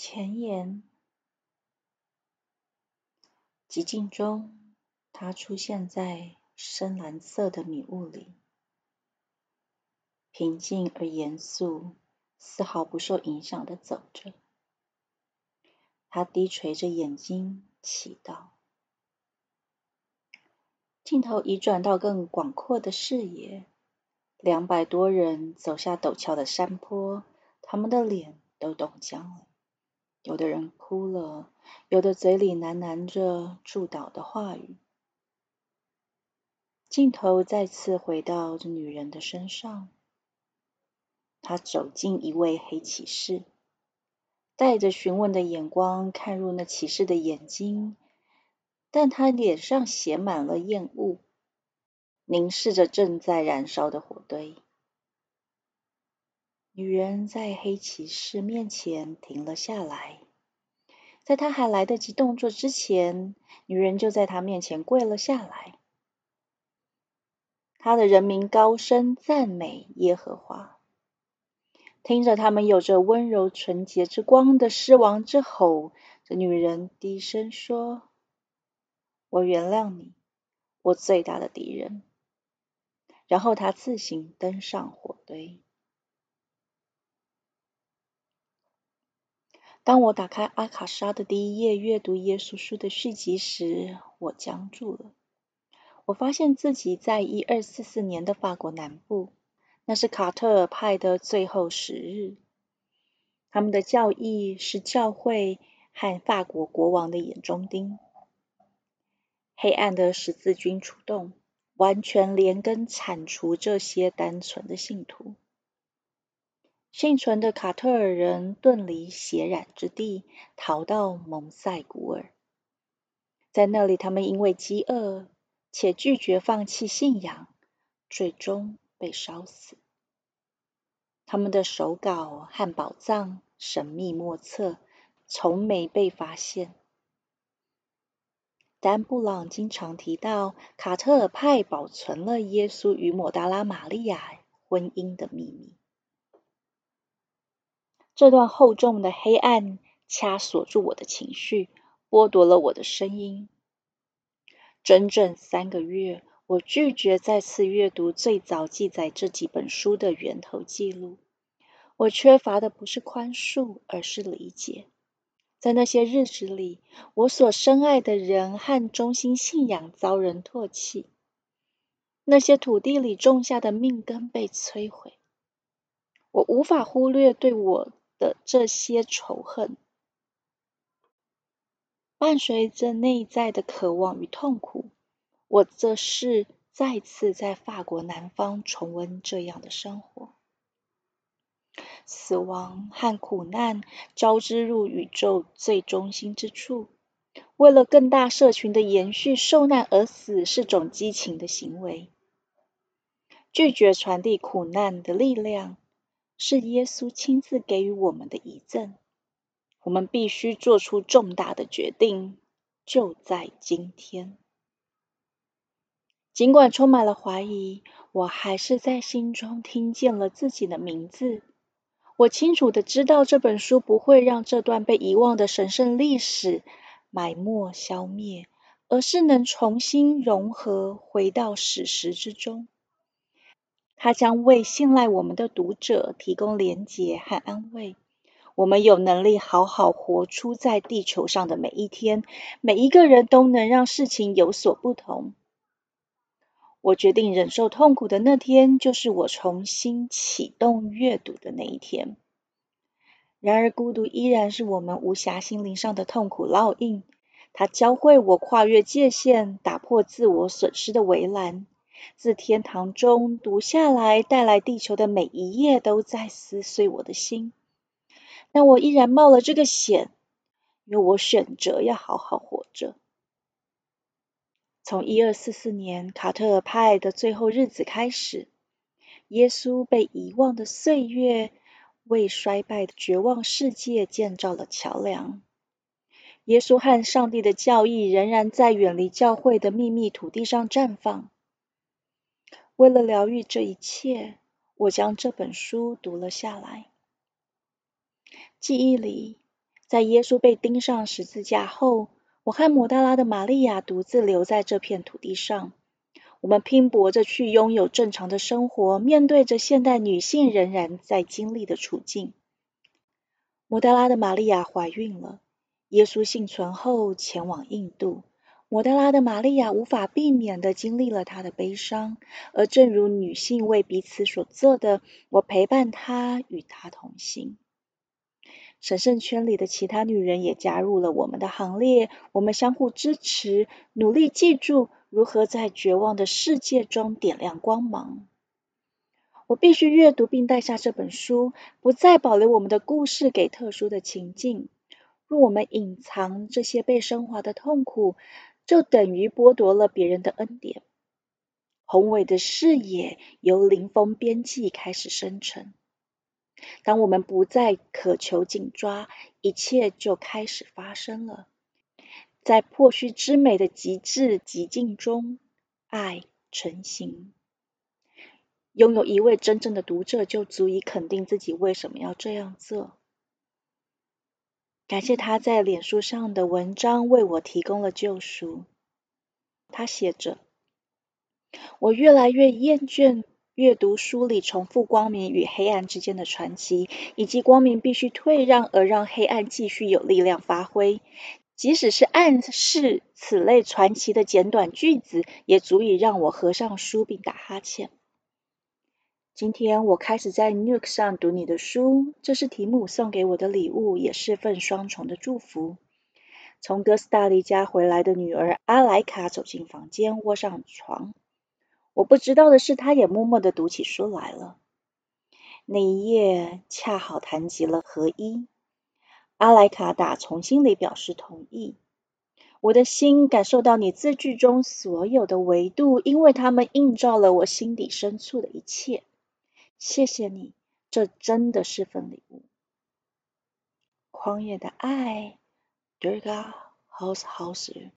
前言：寂静中，他出现在深蓝色的迷雾里，平静而严肃，丝毫不受影响的走着。他低垂着眼睛，祈祷。镜头移转到更广阔的视野，两百多人走下陡峭的山坡，他们的脸都冻僵了。有的人哭了，有的嘴里喃喃着祝祷的话语。镜头再次回到这女人的身上，她走进一位黑骑士，带着询问的眼光看入那骑士的眼睛，但他脸上写满了厌恶，凝视着正在燃烧的火堆。女人在黑骑士面前停了下来，在他还来得及动作之前，女人就在他面前跪了下来。他的人民高声赞美耶和华，听着他们有着温柔纯洁之光的狮王之吼，这女人低声说：“我原谅你，我最大的敌人。”然后她自行登上火堆。当我打开阿卡莎的第一页，阅读耶稣书的续集时，我僵住了。我发现自己在一二四四年的法国南部，那是卡特尔派的最后时日。他们的教义是教会和法国国王的眼中钉。黑暗的十字军出动，完全连根铲除这些单纯的信徒。幸存的卡特尔人遁离血染之地，逃到蒙塞古尔。在那里，他们因为饥饿且拒绝放弃信仰，最终被烧死。他们的手稿和宝藏神秘莫测，从没被发现。丹布朗经常提到，卡特尔派保存了耶稣与抹大拉玛利亚婚姻的秘密。这段厚重的黑暗掐锁住我的情绪，剥夺了我的声音。整整三个月，我拒绝再次阅读最早记载这几本书的源头记录。我缺乏的不是宽恕，而是理解。在那些日子里，我所深爱的人和中心信仰遭人唾弃，那些土地里种下的命根被摧毁。我无法忽略对我。的这些仇恨，伴随着内在的渴望与痛苦，我这是再次在法国南方重温这样的生活。死亡和苦难交织入宇宙最中心之处，为了更大社群的延续，受难而死是种激情的行为。拒绝传递苦难的力量。是耶稣亲自给予我们的遗赠，我们必须做出重大的决定，就在今天。尽管充满了怀疑，我还是在心中听见了自己的名字。我清楚的知道，这本书不会让这段被遗忘的神圣历史埋没消灭，而是能重新融合，回到史实之中。它将为信赖我们的读者提供连结和安慰。我们有能力好好活出在地球上的每一天。每一个人都能让事情有所不同。我决定忍受痛苦的那天，就是我重新启动阅读的那一天。然而，孤独依然是我们无暇心灵上的痛苦烙印。它教会我跨越界限，打破自我损失的围栏。自天堂中读下来，带来地球的每一页都在撕碎我的心，但我依然冒了这个险，因为我选择要好好活着。从一二四四年卡特尔派的最后日子开始，耶稣被遗忘的岁月为衰败的绝望世界建造了桥梁。耶稣和上帝的教义仍然在远离教会的秘密土地上绽放。为了疗愈这一切，我将这本书读了下来。记忆里，在耶稣被钉上十字架后，我和摩大拉的玛利亚独自留在这片土地上。我们拼搏着去拥有正常的生活，面对着现代女性仍然在经历的处境。摩大拉的玛利亚怀孕了，耶稣幸存后前往印度。摩德拉的玛利亚无法避免的经历了她的悲伤，而正如女性为彼此所做的，我陪伴她，与她同行。神圣圈里的其他女人也加入了我们的行列，我们相互支持，努力记住如何在绝望的世界中点亮光芒。我必须阅读并带下这本书，不再保留我们的故事给特殊的情境。若我们隐藏这些被升华的痛苦，就等于剥夺了别人的恩典。宏伟的视野由临风边际开始生成。当我们不再渴求紧抓，一切就开始发生了。在破虚之美的极致极境中，爱成型。拥有一位真正的读者，就足以肯定自己为什么要这样做。感谢他在脸书上的文章为我提供了救赎。他写着：“我越来越厌倦阅读书里重复光明与黑暗之间的传奇，以及光明必须退让而让黑暗继续有力量发挥。即使是暗示此类传奇的简短句子，也足以让我合上书并打哈欠。”今天我开始在 Nook 上读你的书，这是提姆送给我的礼物，也是份双重的祝福。从哥斯达黎加回来的女儿阿莱卡走进房间，窝上床。我不知道的是，她也默默的读起书来了。那一页恰好谈及了合一。阿莱卡打从心里表示同意。我的心感受到你字句中所有的维度，因为它们映照了我心底深处的一切。谢谢你，这真的是份礼物。狂野的爱，Durga House House。